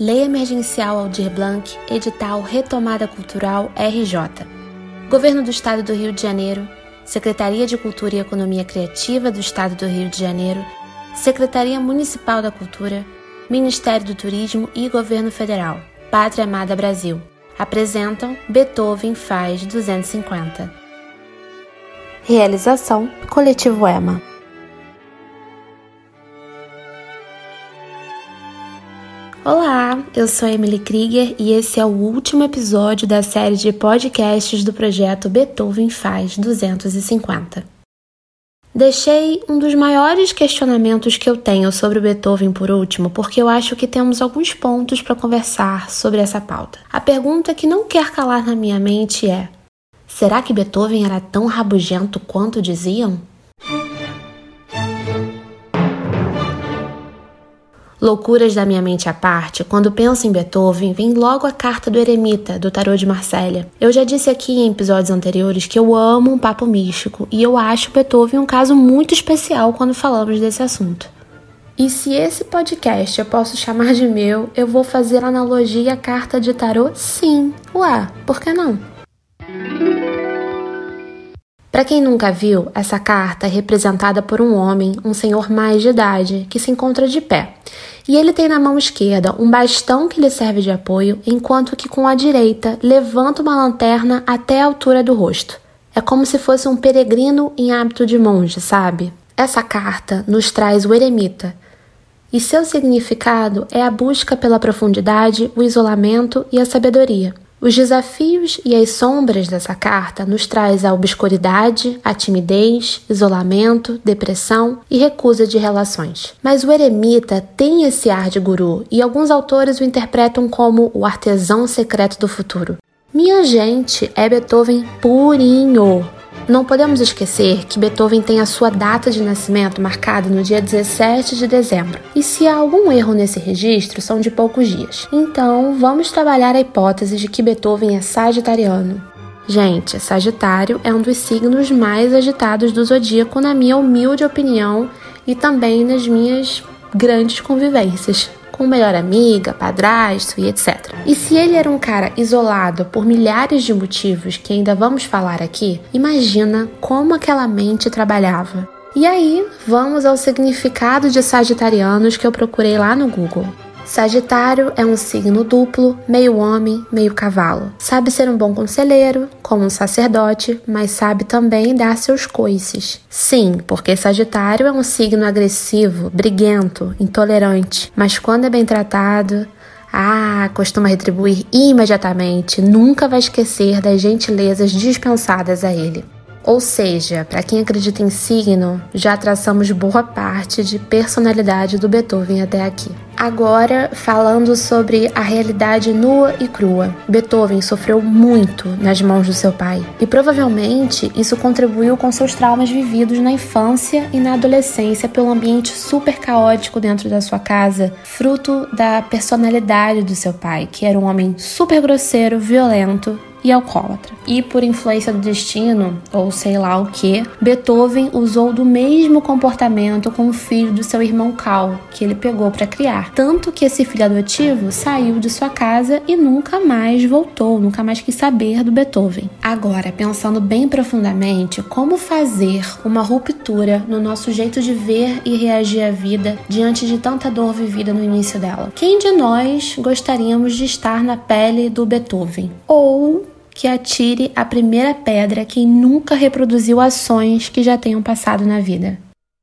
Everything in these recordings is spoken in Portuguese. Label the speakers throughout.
Speaker 1: Lei Emergencial Aldir Blanc, edital Retomada Cultural RJ. Governo do Estado do Rio de Janeiro, Secretaria de Cultura e Economia Criativa do Estado do Rio de Janeiro, Secretaria Municipal da Cultura, Ministério do Turismo e Governo Federal. Pátria Amada Brasil. Apresentam Beethoven faz 250. Realização Coletivo EMA. Olá, eu sou Emily Krieger e esse é o último episódio da série de podcasts do projeto Beethoven faz 250. Deixei um dos maiores questionamentos que eu tenho sobre o Beethoven por último, porque eu acho que temos alguns pontos para conversar sobre essa pauta. A pergunta que não quer calar na minha mente é: será que Beethoven era tão rabugento quanto diziam? Loucuras da minha mente à parte, quando penso em Beethoven, vem logo a carta do Eremita, do Tarô de Marselha. Eu já disse aqui em episódios anteriores que eu amo um papo místico e eu acho Beethoven um caso muito especial quando falamos desse assunto. E se esse podcast eu posso chamar de meu, eu vou fazer analogia à carta de tarô? Sim. Ué, por que não? Para quem nunca viu, essa carta é representada por um homem, um senhor mais de idade, que se encontra de pé. E ele tem na mão esquerda um bastão que lhe serve de apoio, enquanto que com a direita levanta uma lanterna até a altura do rosto. É como se fosse um peregrino em hábito de monge, sabe? Essa carta nos traz o eremita, e seu significado é a busca pela profundidade, o isolamento e a sabedoria. Os desafios e as sombras dessa carta nos traz a obscuridade, a timidez, isolamento, depressão e recusa de relações. Mas o eremita tem esse ar de guru e alguns autores o interpretam como o artesão secreto do futuro. Minha gente, é Beethoven purinho. Não podemos esquecer que Beethoven tem a sua data de nascimento marcada no dia 17 de dezembro. E se há algum erro nesse registro, são de poucos dias. Então, vamos trabalhar a hipótese de que Beethoven é sagitariano. Gente, Sagitário é um dos signos mais agitados do zodíaco, na minha humilde opinião e também nas minhas grandes convivências com melhor amiga, padrasto e etc. E se ele era um cara isolado por milhares de motivos que ainda vamos falar aqui, imagina como aquela mente trabalhava. E aí, vamos ao significado de sagitarianos que eu procurei lá no Google. Sagitário é um signo duplo, meio homem, meio cavalo. Sabe ser um bom conselheiro, como um sacerdote, mas sabe também dar seus coices. Sim, porque Sagitário é um signo agressivo, briguento, intolerante, mas quando é bem tratado, ah, costuma retribuir imediatamente, nunca vai esquecer das gentilezas dispensadas a ele. Ou seja, para quem acredita em signo, já traçamos boa parte de personalidade do Beethoven até aqui. Agora, falando sobre a realidade nua e crua. Beethoven sofreu muito nas mãos do seu pai, e provavelmente isso contribuiu com seus traumas vividos na infância e na adolescência pelo ambiente super caótico dentro da sua casa, fruto da personalidade do seu pai, que era um homem super grosseiro, violento e alcoólatra. E por influência do destino, ou sei lá o que, Beethoven usou do mesmo comportamento com o filho do seu irmão Carl, que ele pegou para criar. Tanto que esse filho adotivo saiu de sua casa e nunca mais voltou, nunca mais quis saber do Beethoven. Agora, pensando bem profundamente, como fazer uma ruptura no nosso jeito de ver e reagir à vida diante de tanta dor vivida no início dela? Quem de nós gostaríamos de estar na pele do Beethoven? Ou que atire a primeira pedra quem nunca reproduziu ações que já tenham passado na vida.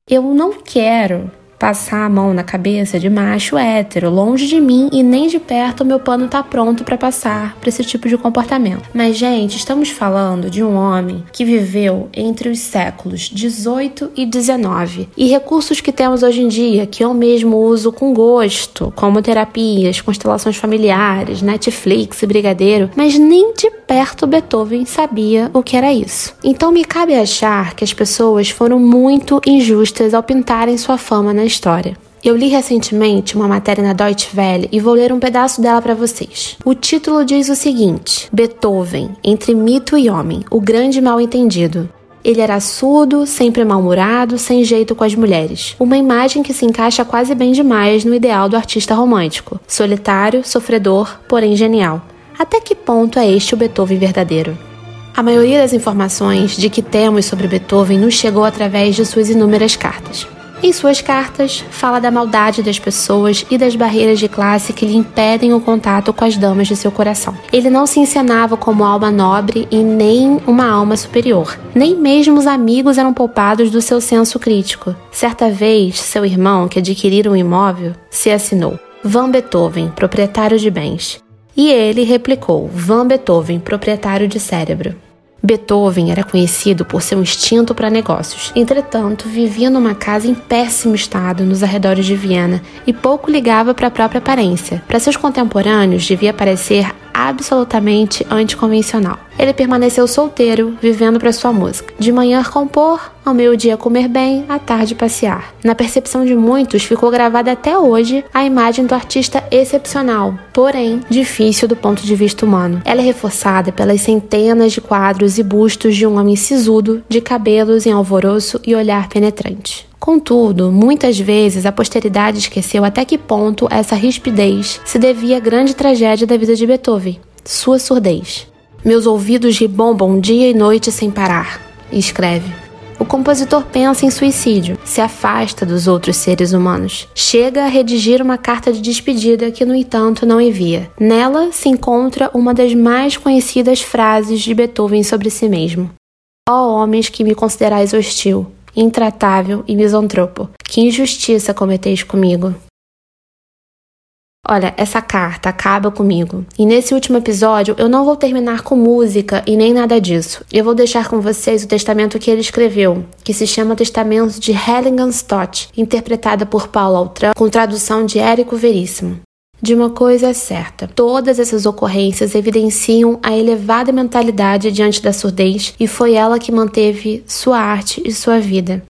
Speaker 1: Eu não quero passar a mão na cabeça de macho hétero. Longe de mim e nem de perto o meu pano tá pronto para passar para esse tipo de comportamento. Mas, gente, estamos falando de um homem que viveu entre os séculos 18 e 19 e recursos que temos hoje em dia, que eu mesmo uso com gosto, como terapias, constelações familiares, Netflix brigadeiro, mas nem de perto Beethoven sabia o que era isso. Então me cabe achar que as pessoas foram muito injustas ao pintarem sua fama na história. Eu li recentemente uma matéria na Deutsche Welle e vou ler um pedaço dela para vocês. O título diz o seguinte: Beethoven, entre mito e homem, o grande mal-entendido. Ele era surdo, sempre mal-humorado, sem jeito com as mulheres. Uma imagem que se encaixa quase bem demais no ideal do artista romântico. Solitário, sofredor, porém genial. Até que ponto é este o Beethoven verdadeiro? A maioria das informações de que temos sobre Beethoven nos chegou através de suas inúmeras cartas. Em suas cartas, fala da maldade das pessoas e das barreiras de classe que lhe impedem o contato com as damas de seu coração. Ele não se encenava como alma nobre e nem uma alma superior. Nem mesmo os amigos eram poupados do seu senso crítico. Certa vez, seu irmão, que adquirira um imóvel, se assinou Van Beethoven, proprietário de bens. E ele replicou Van Beethoven, proprietário de cérebro. Beethoven era conhecido por seu instinto para negócios. Entretanto, vivia numa casa em péssimo estado nos arredores de Viena e pouco ligava para a própria aparência. Para seus contemporâneos, devia parecer absolutamente anticonvencional. Ele permaneceu solteiro, vivendo para sua música. De manhã compor, ao meio-dia comer bem, à tarde passear. Na percepção de muitos, ficou gravada até hoje a imagem do artista excepcional, porém difícil do ponto de vista humano. Ela é reforçada pelas centenas de quadros e bustos de um homem sisudo, de cabelos em alvoroço e olhar penetrante. Contudo, muitas vezes a posteridade esqueceu até que ponto essa rispidez se devia à grande tragédia da vida de Beethoven, sua surdez. Meus ouvidos ribombam dia e noite sem parar, escreve. O compositor pensa em suicídio, se afasta dos outros seres humanos. Chega a redigir uma carta de despedida que, no entanto, não envia. Nela se encontra uma das mais conhecidas frases de Beethoven sobre si mesmo: Ó oh, homens que me considerais hostil, intratável e misantropo. Que injustiça cometeis comigo. Olha, essa carta acaba comigo. E nesse último episódio eu não vou terminar com música e nem nada disso. Eu vou deixar com vocês o testamento que ele escreveu, que se chama Testamento de Heiligenstadt, interpretada por Paulo Altran, com tradução de Érico Veríssimo. De uma coisa é certa: todas essas ocorrências evidenciam a elevada mentalidade diante da surdez e foi ela que manteve sua arte e sua vida.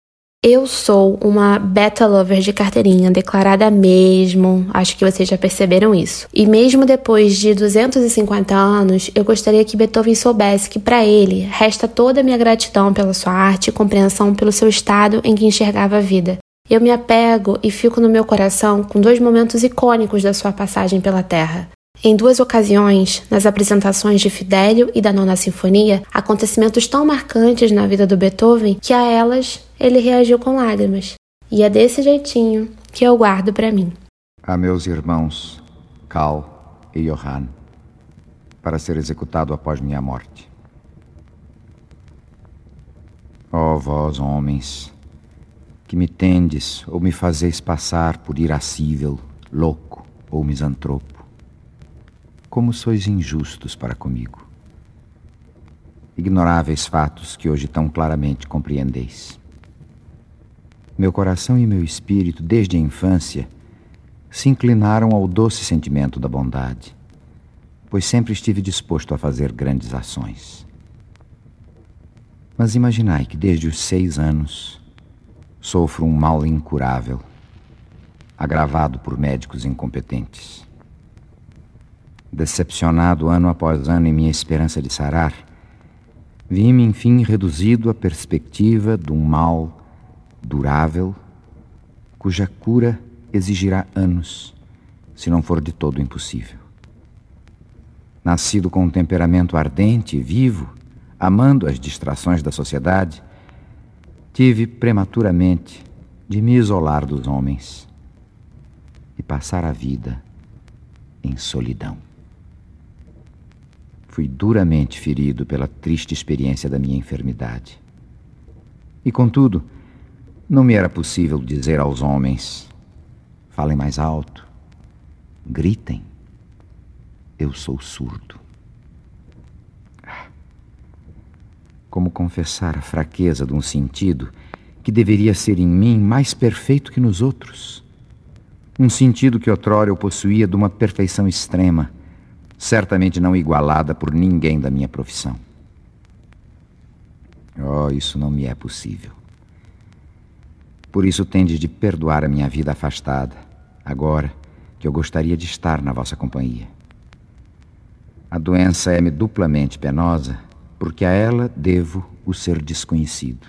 Speaker 1: Eu sou uma beta lover de carteirinha, declarada mesmo, acho que vocês já perceberam isso. E mesmo depois de 250 anos, eu gostaria que Beethoven soubesse que para ele resta toda a minha gratidão pela sua arte e compreensão pelo seu estado em que enxergava a vida. Eu me apego e fico no meu coração com dois momentos icônicos da sua passagem pela Terra. Em duas ocasiões, nas apresentações de Fidelio e da Nona Sinfonia, acontecimentos tão marcantes na vida do Beethoven que a elas ele reagiu com lágrimas. E é desse jeitinho que eu guardo para mim.
Speaker 2: A meus irmãos, Karl e Johann, para ser executado após minha morte. Ó oh, vós, homens, que me tendes ou me fazeis passar por irascível, louco ou misantropo. Como sois injustos para comigo. Ignoráveis fatos que hoje tão claramente compreendeis. Meu coração e meu espírito, desde a infância, se inclinaram ao doce sentimento da bondade, pois sempre estive disposto a fazer grandes ações. Mas imaginai que desde os seis anos Sofro um mal incurável, agravado por médicos incompetentes. Decepcionado ano após ano em minha esperança de sarar, vi-me enfim reduzido à perspectiva de um mal durável, cuja cura exigirá anos, se não for de todo impossível. Nascido com um temperamento ardente e vivo, amando as distrações da sociedade, tive prematuramente de me isolar dos homens e passar a vida em solidão. Fui duramente ferido pela triste experiência da minha enfermidade. E contudo, não me era possível dizer aos homens: falem mais alto, gritem, eu sou surdo. Como confessar a fraqueza de um sentido que deveria ser em mim mais perfeito que nos outros. Um sentido que outrora eu possuía de uma perfeição extrema, certamente não igualada por ninguém da minha profissão. Oh, isso não me é possível. Por isso tendes de perdoar a minha vida afastada, agora que eu gostaria de estar na vossa companhia. A doença é-me duplamente penosa porque a ela devo o ser desconhecido.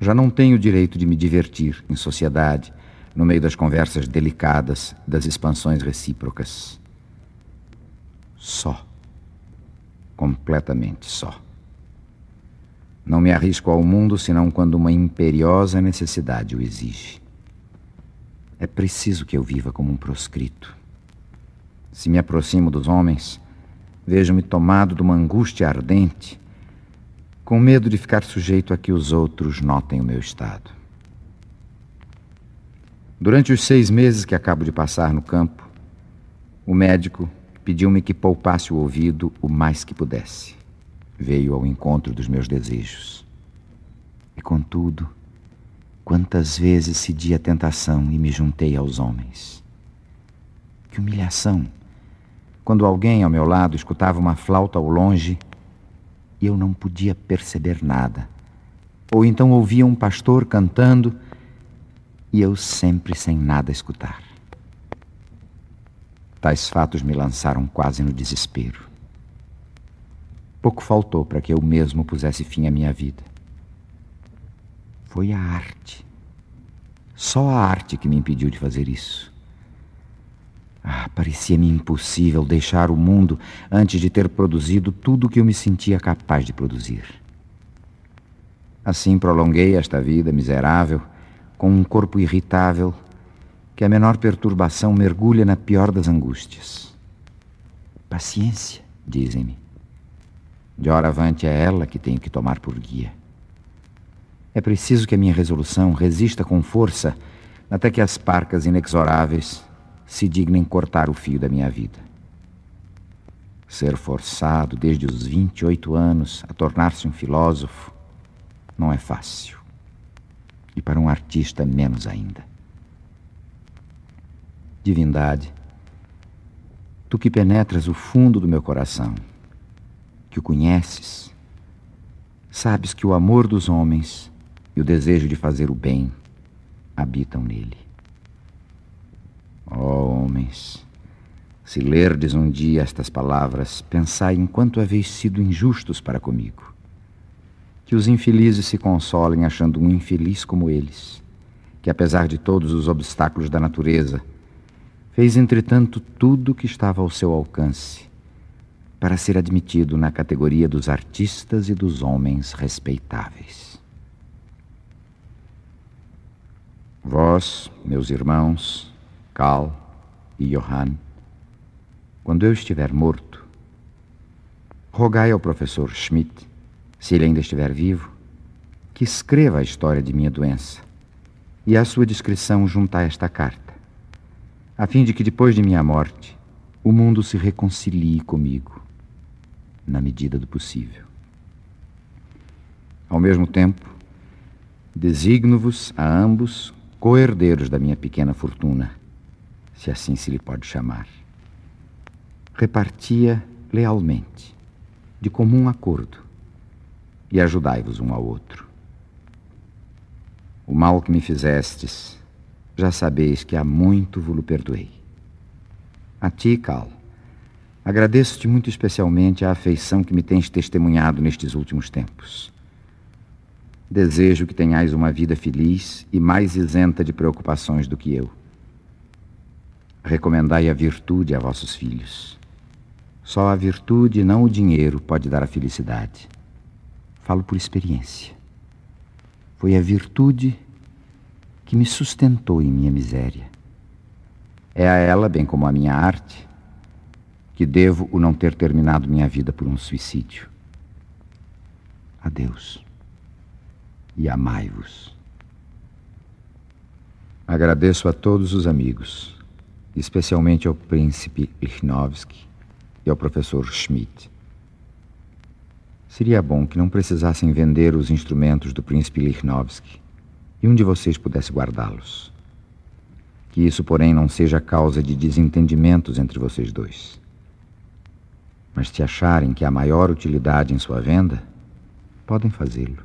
Speaker 2: Já não tenho o direito de me divertir em sociedade, no meio das conversas delicadas, das expansões recíprocas. Só. Completamente só. Não me arrisco ao mundo senão quando uma imperiosa necessidade o exige. É preciso que eu viva como um proscrito. Se me aproximo dos homens, vejo-me tomado de uma angústia ardente, com medo de ficar sujeito a que os outros notem o meu estado. Durante os seis meses que acabo de passar no campo, o médico pediu-me que poupasse o ouvido o mais que pudesse. Veio ao encontro dos meus desejos. E contudo, quantas vezes cedi a tentação e me juntei aos homens. Que humilhação! Quando alguém ao meu lado escutava uma flauta ao longe e eu não podia perceber nada. Ou então ouvia um pastor cantando e eu sempre sem nada escutar. Tais fatos me lançaram quase no desespero. Pouco faltou para que eu mesmo pusesse fim à minha vida. Foi a arte. Só a arte que me impediu de fazer isso. Ah, parecia-me impossível deixar o mundo antes de ter produzido tudo o que eu me sentia capaz de produzir. Assim prolonguei esta vida miserável com um corpo irritável que a menor perturbação mergulha na pior das angústias. Paciência, dizem-me. De hora avante é ela que tenho que tomar por guia. É preciso que a minha resolução resista com força até que as parcas inexoráveis se dignem cortar o fio da minha vida. Ser forçado desde os 28 anos a tornar-se um filósofo não é fácil e para um artista menos ainda. Divindade, tu que penetras o fundo do meu coração, que o conheces, sabes que o amor dos homens e o desejo de fazer o bem habitam nele. Ó oh, homens, se lerdes um dia estas palavras, pensai em quanto haveis sido injustos para comigo que os infelizes se consolem achando um infeliz como eles, que apesar de todos os obstáculos da natureza, fez entretanto tudo o que estava ao seu alcance para ser admitido na categoria dos artistas e dos homens respeitáveis. Vós, meus irmãos, Karl e Johann, quando eu estiver morto, rogai ao professor Schmidt se ele ainda estiver vivo, que escreva a história de minha doença e a sua descrição junto a esta carta, a fim de que depois de minha morte o mundo se reconcilie comigo, na medida do possível. Ao mesmo tempo, designo-vos a ambos co-herdeiros da minha pequena fortuna, se assim se lhe pode chamar. Repartia lealmente, de comum acordo, e ajudai-vos um ao outro. O mal que me fizestes, já sabeis que há muito vos perdoei. A ti, Cal, agradeço-te muito especialmente a afeição que me tens testemunhado nestes últimos tempos. Desejo que tenhais uma vida feliz e mais isenta de preocupações do que eu. Recomendai a virtude a vossos filhos. Só a virtude, não o dinheiro, pode dar a felicidade. Falo por experiência. Foi a virtude que me sustentou em minha miséria. É a ela, bem como a minha arte, que devo o não ter terminado minha vida por um suicídio. Adeus. E amai-vos. Agradeço a todos os amigos, especialmente ao príncipe Lichnowsky e ao professor Schmidt Seria bom que não precisassem vender os instrumentos do príncipe Lichnowsky e um de vocês pudesse guardá-los. Que isso, porém, não seja causa de desentendimentos entre vocês dois. Mas se acharem que há maior utilidade em sua venda, podem fazê-lo.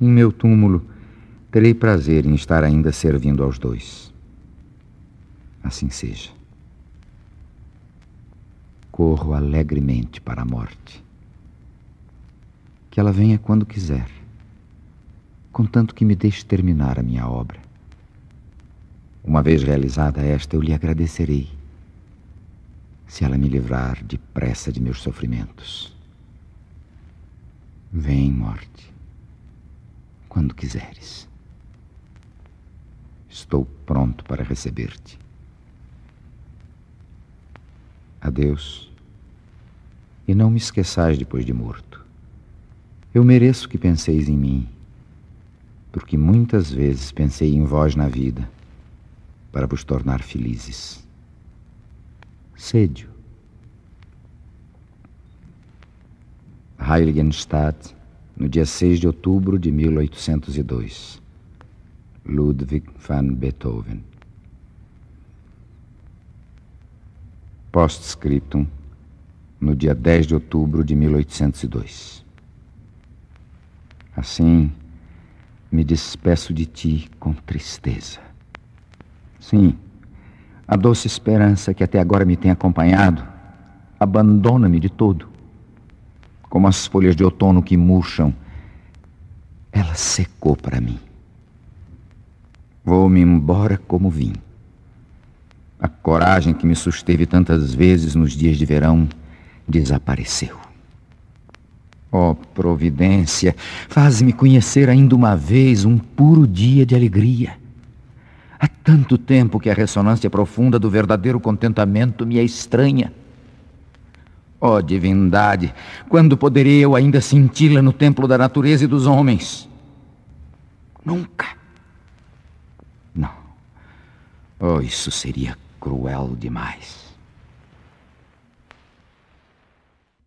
Speaker 2: Em meu túmulo, terei prazer em estar ainda servindo aos dois. Assim seja. Corro alegremente para a morte Que ela venha quando quiser, contanto que me deixe terminar a minha obra. Uma vez realizada esta, eu lhe agradecerei, se ela me livrar depressa de meus sofrimentos. Vem, morte, quando quiseres. Estou pronto para receber-te. Adeus. E não me esqueçais depois de morto. Eu mereço que penseis em mim, porque muitas vezes pensei em vós na vida, para vos tornar felizes. Sédio. Heiligenstadt, no dia 6 de outubro de 1802. Ludwig van Beethoven. Postscriptum, no dia 10 de outubro de 1802. Assim, me despeço de ti com tristeza. Sim, a doce esperança que até agora me tem acompanhado abandona-me de todo. Como as folhas de outono que murcham, ela secou para mim. Vou-me embora como vim. A coragem que me susteve tantas vezes nos dias de verão desapareceu. Ó oh, providência, faz-me conhecer ainda uma vez um puro dia de alegria. Há tanto tempo que a ressonância profunda do verdadeiro contentamento me é estranha. Ó oh, divindade, quando poderei eu ainda senti-la no templo da natureza e dos homens? Nunca. Não. Oh, isso seria cruel demais.